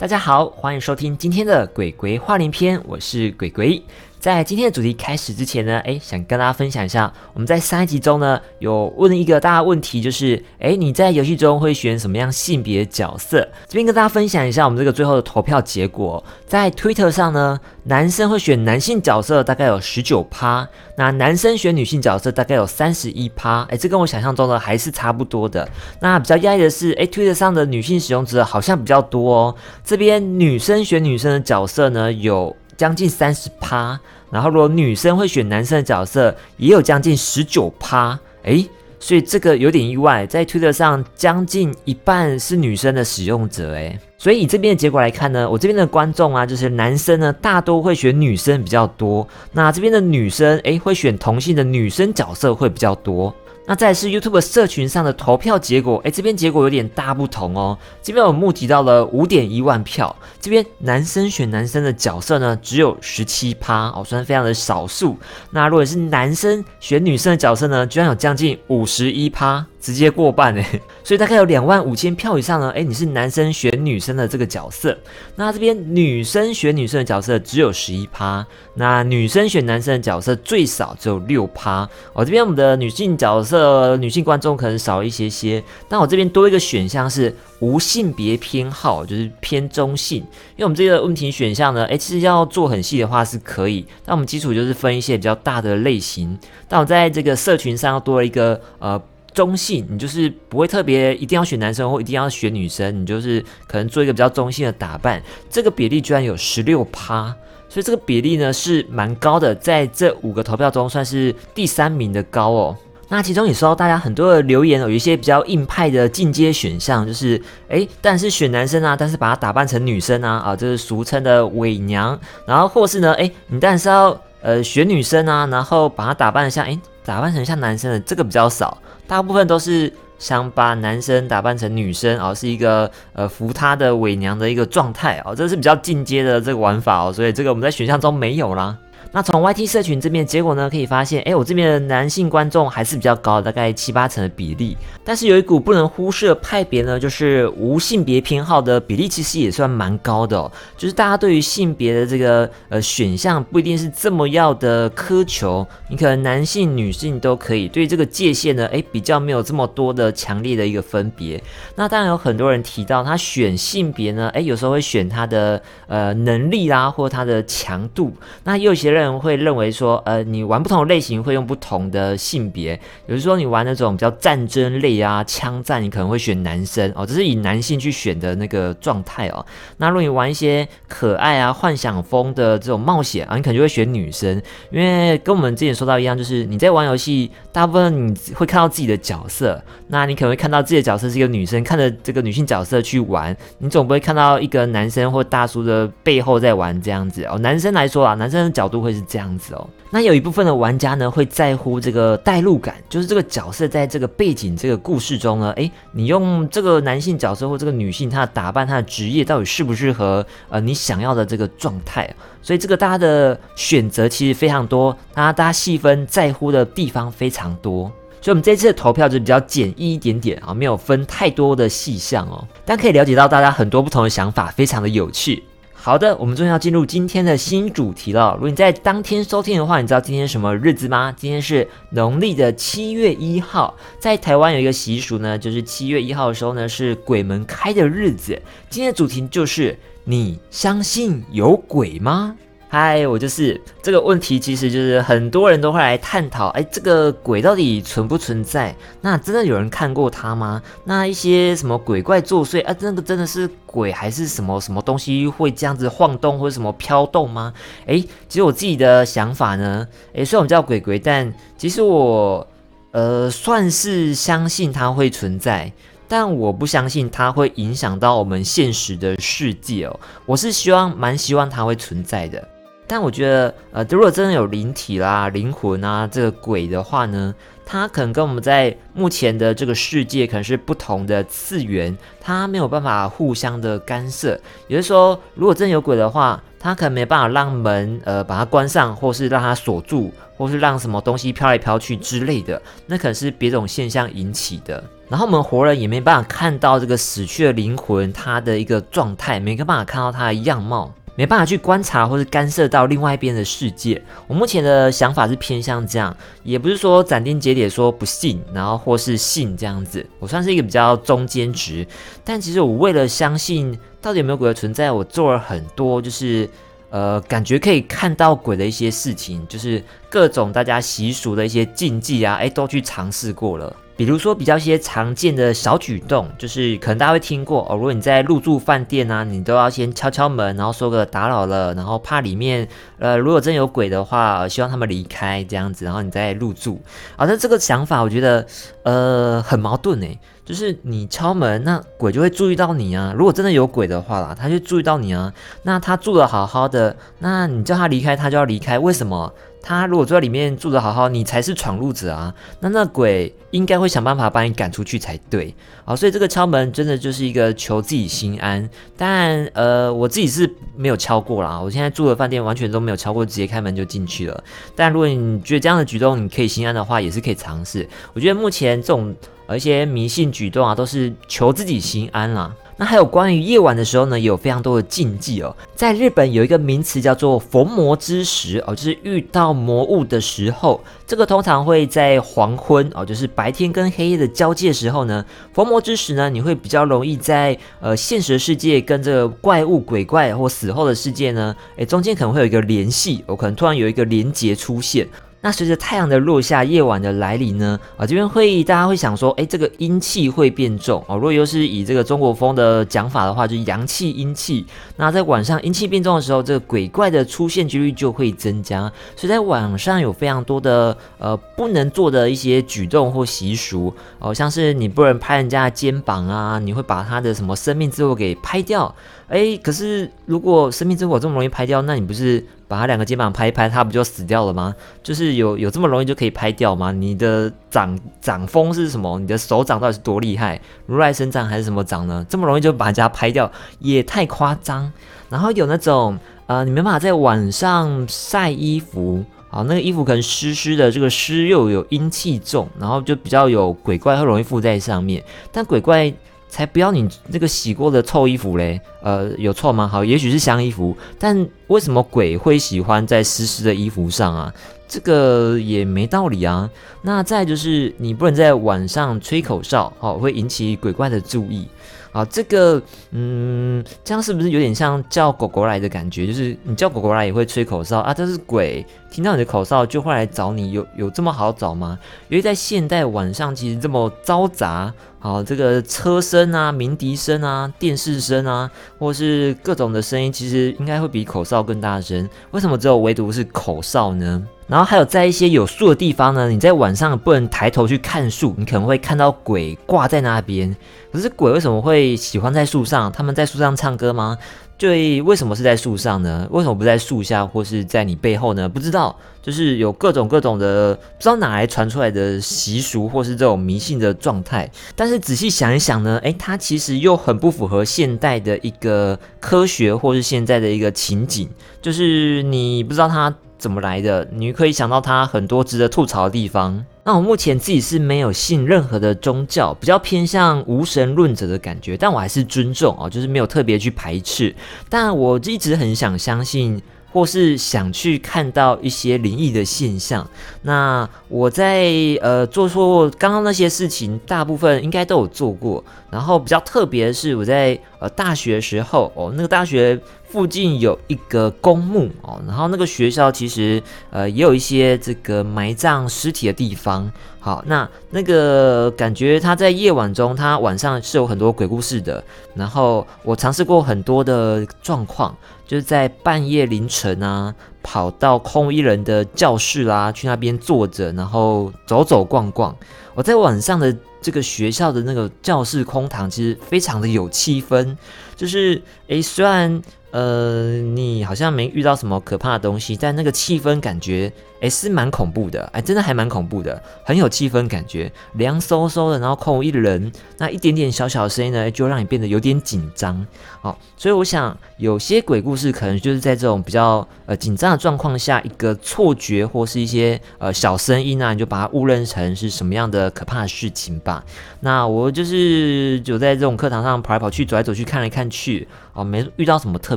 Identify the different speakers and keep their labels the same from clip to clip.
Speaker 1: 大家好，欢迎收听今天的鬼鬼话连篇，我是鬼鬼。在今天的主题开始之前呢，哎，想跟大家分享一下，我们在上一集中呢有问一个大家问题，就是哎，你在游戏中会选什么样性别角色？这边跟大家分享一下我们这个最后的投票结果，在 Twitter 上呢，男生会选男性角色大概有十九趴，那男生选女性角色大概有三十一趴，哎，这跟我想象中的还是差不多的。那比较压抑的是，哎，Twitter 上的女性使用者好像比较多哦，这边女生选女生的角色呢有。将近三十趴，然后如果女生会选男生的角色，也有将近十九趴，诶，所以这个有点意外，在推特上将近一半是女生的使用者，诶，所以以这边的结果来看呢，我这边的观众啊，就是男生呢，大多会选女生比较多，那这边的女生，诶，会选同性的女生角色会比较多。那再是 YouTube 社群上的投票结果，哎，这边结果有点大不同哦。这边我募集到了五点一万票，这边男生选男生的角色呢，只有十七趴哦，虽然非常的少数。那如果是男生选女生的角色呢，居然有将近五十一趴。直接过半哎，所以大概有两万五千票以上呢。哎，你是男生选女生的这个角色，那这边女生选女生的角色只有十一趴，那女生选男生的角色最少只有六趴。我这边我们的女性角色、女性观众可能少一些些，但我这边多一个选项是无性别偏好，就是偏中性。因为我们这个问题选项呢，哎，其实要做很细的话是可以，但我们基础就是分一些比较大的类型。但我在这个社群上多了一个呃。中性，你就是不会特别一定要选男生或一定要选女生，你就是可能做一个比较中性的打扮。这个比例居然有十六趴，所以这个比例呢是蛮高的，在这五个投票中算是第三名的高哦。那其中也收到大家很多的留言，有一些比较硬派的进阶选项，就是诶，但是选男生啊，但是把它打扮成女生啊，啊，就是俗称的伪娘。然后或是呢，诶，你但是要呃选女生啊，然后把她打扮的像诶，打扮成像男生的，这个比较少。大部分都是想把男生打扮成女生哦，是一个呃扶他的伪娘的一个状态哦，这是比较进阶的这个玩法哦，所以这个我们在选项中没有啦。那从 YT 社群这边结果呢，可以发现，哎，我这边的男性观众还是比较高，大概七八成的比例。但是有一股不能忽视的派别呢，就是无性别偏好的比例，其实也算蛮高的哦。就是大家对于性别的这个呃选项，不一定是这么要的苛求，你可能男性、女性都可以。对这个界限呢，哎，比较没有这么多的强烈的一个分别。那当然有很多人提到，他选性别呢，哎，有时候会选他的呃能力啦，或他的强度。那也有些人。人会认为说，呃，你玩不同的类型会用不同的性别，比如说你玩那种比较战争类啊，枪战，你可能会选男生哦，这是以男性去选的那个状态哦。那如果你玩一些可爱啊、幻想风的这种冒险啊，你可能就会选女生，因为跟我们之前说到一样，就是你在玩游戏，大部分你会看到自己的角色，那你可能会看到自己的角色是一个女生，看着这个女性角色去玩，你总不会看到一个男生或大叔的背后在玩这样子哦。男生来说啊，男生的角度会。就是这样子哦，那有一部分的玩家呢会在乎这个代入感，就是这个角色在这个背景这个故事中呢，诶，你用这个男性角色或这个女性，她的打扮、她的职业到底适不适合呃你想要的这个状态？所以这个大家的选择其实非常多，大家大家细分在乎的地方非常多，所以我们这次的投票就比较简易一点点啊，没有分太多的细项哦，但可以了解到大家很多不同的想法，非常的有趣。好的，我们终于要进入今天的新主题了。如果你在当天收听的话，你知道今天什么日子吗？今天是农历的七月一号。在台湾有一个习俗呢，就是七月一号的时候呢，是鬼门开的日子。今天的主题就是你相信有鬼吗？嗨，我就是这个问题，其实就是很多人都会来探讨，哎，这个鬼到底存不存在？那真的有人看过他吗？那一些什么鬼怪作祟啊，那个真的是鬼还是什么什么东西会这样子晃动或者什么飘动吗？哎，其实我自己的想法呢，哎，虽然我们叫鬼鬼，但其实我呃算是相信它会存在，但我不相信它会影响到我们现实的世界哦。我是希望蛮希望它会存在的。但我觉得，呃，如果真的有灵体啦、灵魂啊，这个鬼的话呢，它可能跟我们在目前的这个世界可能是不同的次元，它没有办法互相的干涉。也就是说，如果真有鬼的话，它可能没办法让门呃把它关上，或是让它锁住，或是让什么东西飘来飘去之类的，那可能是别种现象引起的。然后我们活人也没办法看到这个死去的灵魂它的一个状态，没办法看到它的样貌。没办法去观察或者干涉到另外一边的世界。我目前的想法是偏向这样，也不是说斩钉截铁说不信，然后或是信这样子。我算是一个比较中间值。但其实我为了相信到底有没有鬼的存在，我做了很多就是呃感觉可以看到鬼的一些事情，就是各种大家习俗的一些禁忌啊，哎都去尝试过了。比如说比较一些常见的小举动，就是可能大家会听过哦。如果你在入住饭店啊，你都要先敲敲门，然后说个打扰了，然后怕里面呃如果真有鬼的话，希望他们离开这样子，然后你再入住。好的，这个想法我觉得呃很矛盾诶，就是你敲门，那鬼就会注意到你啊。如果真的有鬼的话啦，他就注意到你啊。那他住的好好的，那你叫他离开，他就要离开，为什么？他如果住在里面住的好好，你才是闯入者啊！那那鬼应该会想办法把你赶出去才对。好，所以这个敲门真的就是一个求自己心安。但呃，我自己是没有敲过啦。我现在住的饭店完全都没有敲过，直接开门就进去了。但如果你觉得这样的举动你可以心安的话，也是可以尝试。我觉得目前这种而一些迷信举动啊，都是求自己心安啦。那还有关于夜晚的时候呢，有非常多的禁忌哦。在日本有一个名词叫做逢魔之时哦，就是遇到魔物的时候，这个通常会在黄昏哦，就是白天跟黑夜的交界时候呢。逢魔之时呢，你会比较容易在呃现实世界跟这个怪物、鬼怪或死后的世界呢，诶，中间可能会有一个联系，哦，可能突然有一个连结出现。那随着太阳的落下，夜晚的来临呢？啊，这边会大家会想说，哎，这个阴气会变重哦。如果又是以这个中国风的讲法的话，就是阳气、阴气。那在晚上阴气变重的时候，这个鬼怪的出现几率就会增加。所以在晚上有非常多的呃不能做的一些举动或习俗哦，像是你不能拍人家的肩膀啊，你会把他的什么生命之火给拍掉。哎，可是如果生命之火这么容易拍掉，那你不是？把他两个肩膀拍一拍，他不就死掉了吗？就是有有这么容易就可以拍掉吗？你的掌掌风是什么？你的手掌到底是多厉害？如来神掌还是什么掌呢？这么容易就把人家拍掉，也太夸张。然后有那种呃，你没办法在晚上晒衣服，好，那个衣服可能湿湿的，这个湿又有阴气重，然后就比较有鬼怪会容易附在上面。但鬼怪。才不要你那个洗过的臭衣服嘞，呃，有臭吗？好，也许是香衣服，但为什么鬼会喜欢在湿湿的衣服上啊？这个也没道理啊。那再就是你不能在晚上吹口哨，好，会引起鬼怪的注意。啊，这个，嗯，这样是不是有点像叫狗狗来的感觉？就是你叫狗狗来也会吹口哨啊，这是鬼听到你的口哨就会来找你，有有这么好找吗？因为在现代晚上其实这么嘈杂，好，这个车声啊、鸣笛声啊、电视声啊，或是各种的声音，其实应该会比口哨更大声。为什么只有唯独是口哨呢？然后还有在一些有树的地方呢，你在晚上不能抬头去看树，你可能会看到鬼挂在那边。可是鬼为什么会喜欢在树上？他们在树上唱歌吗？对，为什么是在树上呢？为什么不在树下或是在你背后呢？不知道，就是有各种各种的不知道哪来传出来的习俗或是这种迷信的状态。但是仔细想一想呢，诶，它其实又很不符合现代的一个科学或是现在的一个情景，就是你不知道它。怎么来的？你可以想到它很多值得吐槽的地方。那我目前自己是没有信任何的宗教，比较偏向无神论者的感觉，但我还是尊重哦，就是没有特别去排斥。但我一直很想相信。或是想去看到一些灵异的现象，那我在呃做错刚刚那些事情，大部分应该都有做过。然后比较特别的是，我在呃大学时候哦，那个大学附近有一个公墓哦，然后那个学校其实呃也有一些这个埋葬尸体的地方。好，那那个感觉他在夜晚中，他晚上是有很多鬼故事的。然后我尝试过很多的状况。就是在半夜凌晨啊，跑到空无一人的教室啦，去那边坐着，然后走走逛逛。我在晚上的这个学校的那个教室空堂，其实非常的有气氛。就是诶，虽然。呃，你好像没遇到什么可怕的东西，但那个气氛感觉，哎，是蛮恐怖的，哎，真的还蛮恐怖的，很有气氛感觉，凉飕飕的，然后空无一人，那一点点小小声音呢，就让你变得有点紧张，好，所以我想有些鬼故事可能就是在这种比较呃紧张的状况下，一个错觉或是一些呃小声音啊，你就把它误认成是什么样的可怕的事情吧。那我就是就在这种课堂上跑来跑去，走来走去，看来看去。哦，没遇到什么特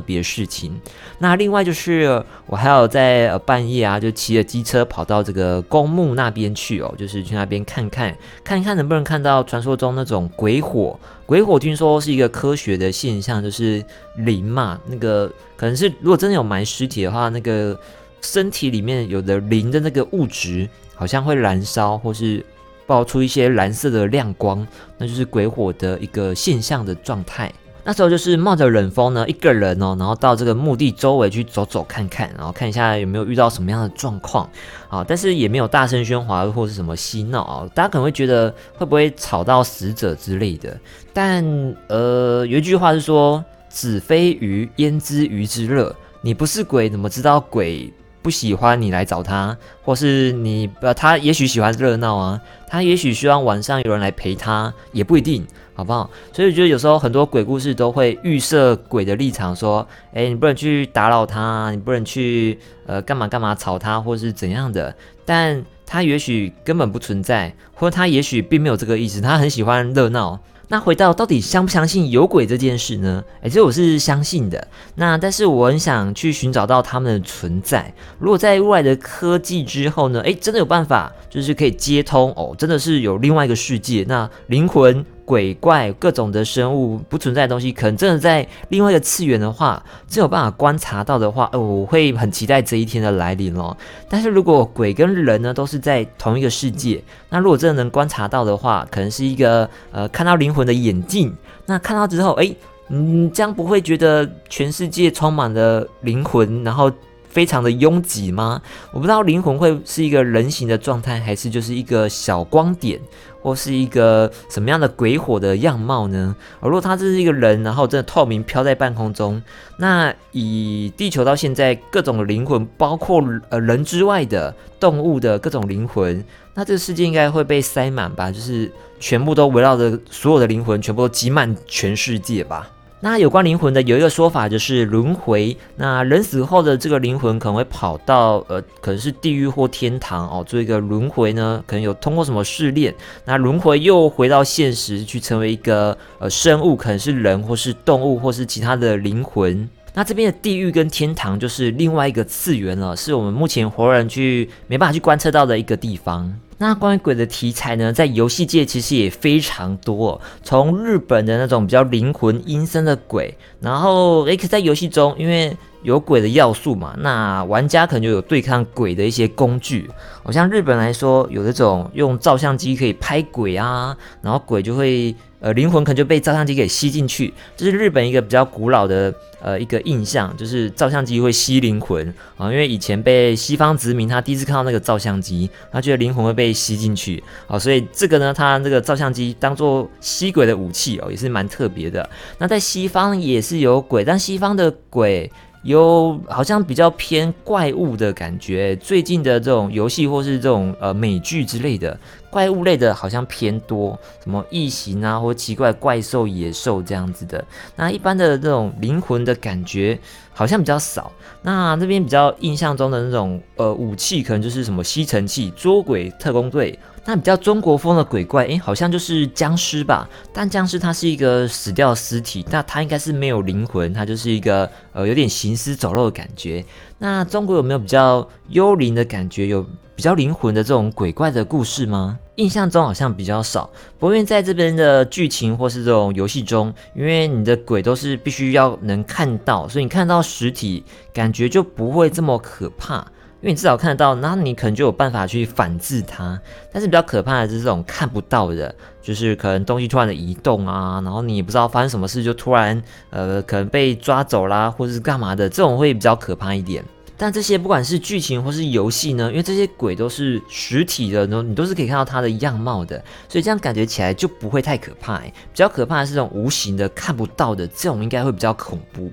Speaker 1: 别事情。那另外就是我还有在呃半夜啊，就骑着机车跑到这个公墓那边去哦，就是去那边看看，看一看能不能看到传说中那种鬼火。鬼火听说是一个科学的现象，就是灵嘛，那个可能是如果真的有埋尸体的话，那个身体里面有的灵的那个物质好像会燃烧，或是爆出一些蓝色的亮光，那就是鬼火的一个现象的状态。那时候就是冒着冷风呢，一个人哦，然后到这个墓地周围去走走看看，然后看一下有没有遇到什么样的状况啊。但是也没有大声喧哗或是什么嬉闹啊，大家可能会觉得会不会吵到死者之类的。但呃，有一句话是说“子非鱼，焉知鱼之乐”，你不是鬼，怎么知道鬼？不喜欢你来找他，或是你呃，他也许喜欢热闹啊，他也许希望晚上有人来陪他，也不一定，好不好？所以我觉得有时候很多鬼故事都会预设鬼的立场，说，哎，你不能去打扰他，你不能去呃干嘛干嘛吵他，或是怎样的，但他也许根本不存在，或他也许并没有这个意思，他很喜欢热闹。那回到到底相不相信有鬼这件事呢？哎，这我是相信的。那但是我很想去寻找到他们的存在。如果在未来的科技之后呢？哎，真的有办法，就是可以接通哦，真的是有另外一个世界。那灵魂。鬼怪各种的生物不存在的东西，可能真的在另外一个次元的话，真有办法观察到的话，呃，我会很期待这一天的来临哦。但是如果鬼跟人呢都是在同一个世界，那如果真的能观察到的话，可能是一个呃看到灵魂的眼镜。那看到之后，哎，嗯，这样不会觉得全世界充满了灵魂，然后非常的拥挤吗？我不知道灵魂会是一个人形的状态，还是就是一个小光点。或是一个什么样的鬼火的样貌呢？而如果他这是一个人，然后真的透明飘在半空中，那以地球到现在各种灵魂，包括呃人之外的动物的各种灵魂，那这个世界应该会被塞满吧？就是全部都围绕着所有的灵魂，全部都挤满全世界吧？那有关灵魂的有一个说法就是轮回。那人死后的这个灵魂可能会跑到呃，可能是地狱或天堂哦，做一个轮回呢，可能有通过什么试炼，那轮回又回到现实去成为一个呃生物，可能是人或是动物或是其他的灵魂。那这边的地狱跟天堂就是另外一个次元了，是我们目前活人去没办法去观测到的一个地方。那关于鬼的题材呢，在游戏界其实也非常多，从日本的那种比较灵魂阴森的鬼，然后 X 在游戏中，因为有鬼的要素嘛，那玩家可能就有对抗鬼的一些工具。好像日本来说，有那种用照相机可以拍鬼啊，然后鬼就会。呃，灵魂可能就被照相机给吸进去，这是日本一个比较古老的呃一个印象，就是照相机会吸灵魂啊。因为以前被西方殖民，他第一次看到那个照相机，他觉得灵魂会被吸进去啊，所以这个呢，他这个照相机当做吸鬼的武器哦，也是蛮特别的。那在西方也是有鬼，但西方的鬼。有好像比较偏怪物的感觉，最近的这种游戏或是这种呃美剧之类的怪物类的，好像偏多，什么异形啊，或奇怪怪兽、野兽这样子的。那一般的这种灵魂的感觉好像比较少。那这边比较印象中的那种呃武器，可能就是什么吸尘器、捉鬼特工队。那比较中国风的鬼怪，诶，好像就是僵尸吧？但僵尸它是一个死掉的尸体，那它应该是没有灵魂，它就是一个呃有点行尸走肉的感觉。那中国有没有比较幽灵的感觉，有比较灵魂的这种鬼怪的故事吗？印象中好像比较少。不过在这边的剧情或是这种游戏中，因为你的鬼都是必须要能看到，所以你看到实体，感觉就不会这么可怕。因为你至少看得到，那你可能就有办法去反制它。但是比较可怕的是这种看不到的，就是可能东西突然的移动啊，然后你也不知道发生什么事，就突然呃可能被抓走啦，或者是干嘛的，这种会比较可怕一点。但这些不管是剧情或是游戏呢，因为这些鬼都是实体的，呢，你都是可以看到它的样貌的，所以这样感觉起来就不会太可怕。比较可怕的是这种无形的、看不到的，这种应该会比较恐怖。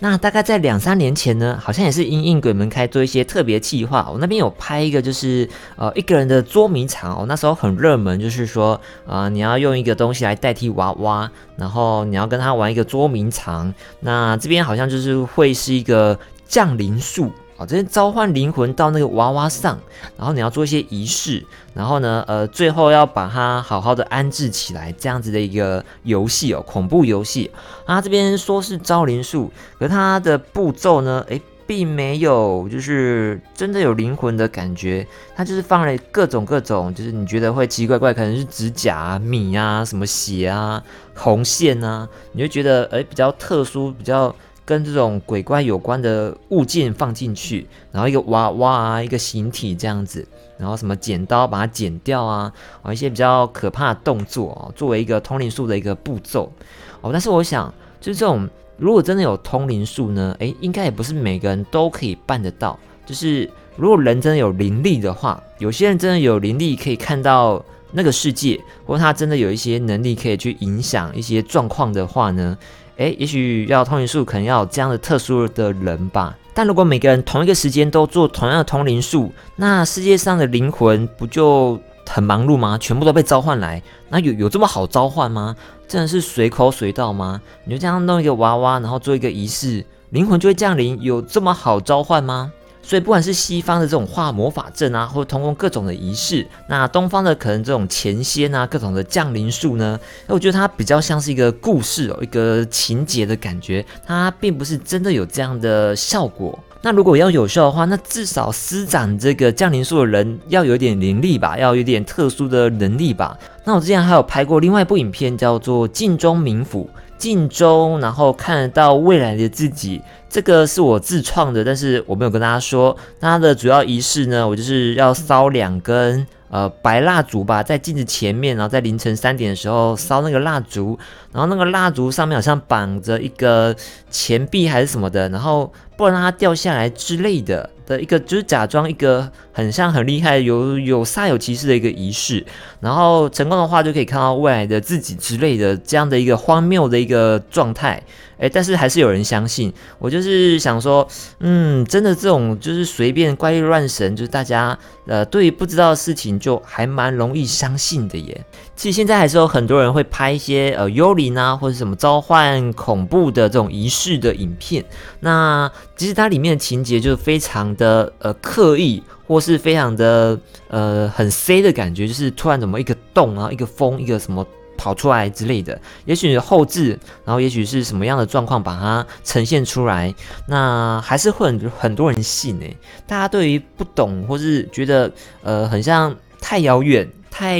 Speaker 1: 那大概在两三年前呢，好像也是因应鬼门开做一些特别计划，我那边有拍一个，就是呃一个人的捉迷藏哦，那时候很热门，就是说呃你要用一个东西来代替娃娃，然后你要跟他玩一个捉迷藏，那这边好像就是会是一个降临术。哦，这些召唤灵魂到那个娃娃上，然后你要做一些仪式，然后呢，呃，最后要把它好好的安置起来，这样子的一个游戏哦，恐怖游戏。啊，这边说是招灵术，可它的步骤呢，诶，并没有就是真的有灵魂的感觉，它就是放了各种各种，就是你觉得会奇奇怪怪，可能是指甲啊、米啊、什么血啊、红线啊，你就觉得诶比较特殊，比较。跟这种鬼怪有关的物件放进去，然后一个娃娃啊，一个形体这样子，然后什么剪刀把它剪掉啊，啊一些比较可怕的动作哦，作为一个通灵术的一个步骤哦。但是我想，就是这种如果真的有通灵术呢，诶，应该也不是每个人都可以办得到。就是如果人真的有灵力的话，有些人真的有灵力可以看到那个世界，或者他真的有一些能力可以去影响一些状况的话呢？哎，也许要通灵术，可能要有这样的特殊的人吧。但如果每个人同一个时间都做同样的通灵术，那世界上的灵魂不就很忙碌吗？全部都被召唤来，那有有这么好召唤吗？真的是随口随到吗？你就这样弄一个娃娃，然后做一个仪式，灵魂就会降临，有这么好召唤吗？所以不管是西方的这种画魔法阵啊，或者通过各种的仪式，那东方的可能这种前仙啊，各种的降临术呢，我觉得它比较像是一个故事哦，一个情节的感觉，它并不是真的有这样的效果。那如果要有效的话，那至少施展这个降临术的人要有点灵力吧，要有点特殊的能力吧。那我之前还有拍过另外一部影片，叫做《镜中冥府》。镜中，然后看得到未来的自己，这个是我自创的，但是我没有跟大家说。那它的主要仪式呢，我就是要烧两根呃白蜡烛吧，在镜子前面，然后在凌晨三点的时候烧那个蜡烛，然后那个蜡烛上面好像绑着一个钱币还是什么的，然后不能让它掉下来之类的。的一个就是假装一个很像很厉害有有煞有其事的一个仪式，然后成功的话就可以看到未来的自己之类的这样的一个荒谬的一个状态。诶，但是还是有人相信。我就是想说，嗯，真的这种就是随便怪力乱神，就是大家呃对于不知道的事情就还蛮容易相信的耶。其实现在还是有很多人会拍一些呃幽灵啊或者什么召唤恐怖的这种仪式的影片。那其实它里面的情节就是非常的呃刻意，或是非常的呃很 C 的感觉，就是突然怎么一个洞啊，一个风，一个什么。跑出来之类的，也许后置，然后也许是什么样的状况把它呈现出来，那还是会很很多人信诶。大家对于不懂或是觉得呃很像太遥远、太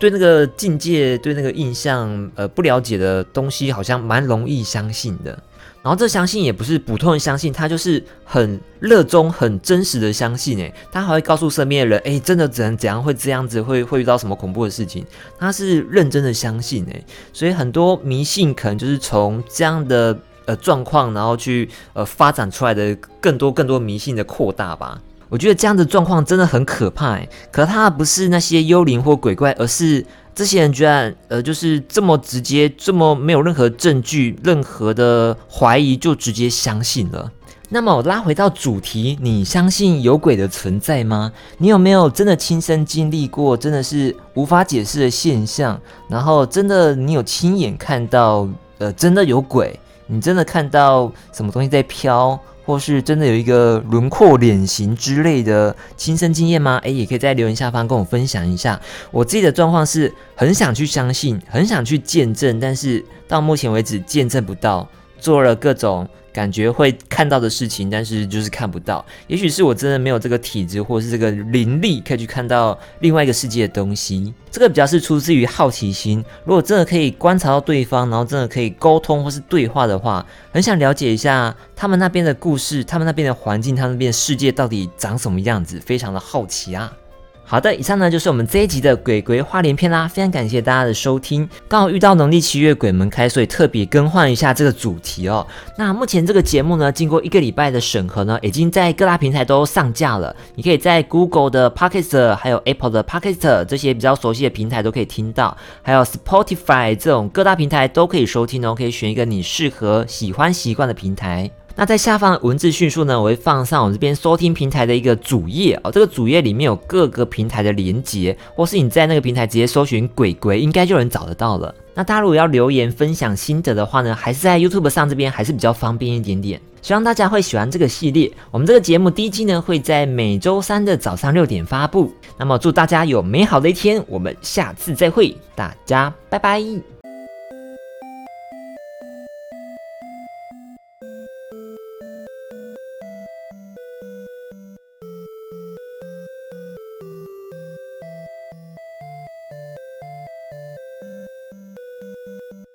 Speaker 1: 对那个境界、对那个印象呃不了解的东西，好像蛮容易相信的。然后这相信也不是普通人相信，他就是很热衷、很真实的相信。诶，他还会告诉身边的人，诶，真的怎怎样会这样子，会会遇到什么恐怖的事情，他是认真的相信。诶，所以很多迷信可能就是从这样的呃状况，然后去呃发展出来的更多更多迷信的扩大吧。我觉得这样的状况真的很可怕。诶，可他不是那些幽灵或鬼怪，而是。这些人居然呃，就是这么直接，这么没有任何证据、任何的怀疑，就直接相信了。那么我拉回到主题，你相信有鬼的存在吗？你有没有真的亲身经历过，真的是无法解释的现象？然后真的你有亲眼看到，呃，真的有鬼？你真的看到什么东西在飘？或是真的有一个轮廓、脸型之类的亲身经验吗？诶，也可以在留言下方跟我分享一下。我自己的状况是很想去相信，很想去见证，但是到目前为止见证不到，做了各种。感觉会看到的事情，但是就是看不到。也许是我真的没有这个体质，或是这个灵力，可以去看到另外一个世界的东西。这个比较是出自于好奇心。如果真的可以观察到对方，然后真的可以沟通或是对话的话，很想了解一下他们那边的故事，他们那边的环境，他们那边的世界到底长什么样子，非常的好奇啊。好的，以上呢就是我们这一集的鬼鬼话连篇啦，非常感谢大家的收听。刚好遇到农历七月鬼门开，所以特别更换一下这个主题哦。那目前这个节目呢，经过一个礼拜的审核呢，已经在各大平台都上架了。你可以在 Google 的 Podcast，还有 Apple 的 Podcast 这些比较熟悉的平台都可以听到，还有 Spotify 这种各大平台都可以收听哦。可以选一个你适合、喜欢、习惯的平台。那在下方的文字叙述呢，我会放上我这边收听平台的一个主页哦。这个主页里面有各个平台的连接，或是你在那个平台直接搜寻“鬼鬼”，应该就能找得到了。那大家如果要留言分享心得的话呢，还是在 YouTube 上这边还是比较方便一点点。希望大家会喜欢这个系列。我们这个节目第一季呢会在每周三的早上六点发布。那么祝大家有美好的一天，我们下次再会，大家拜拜。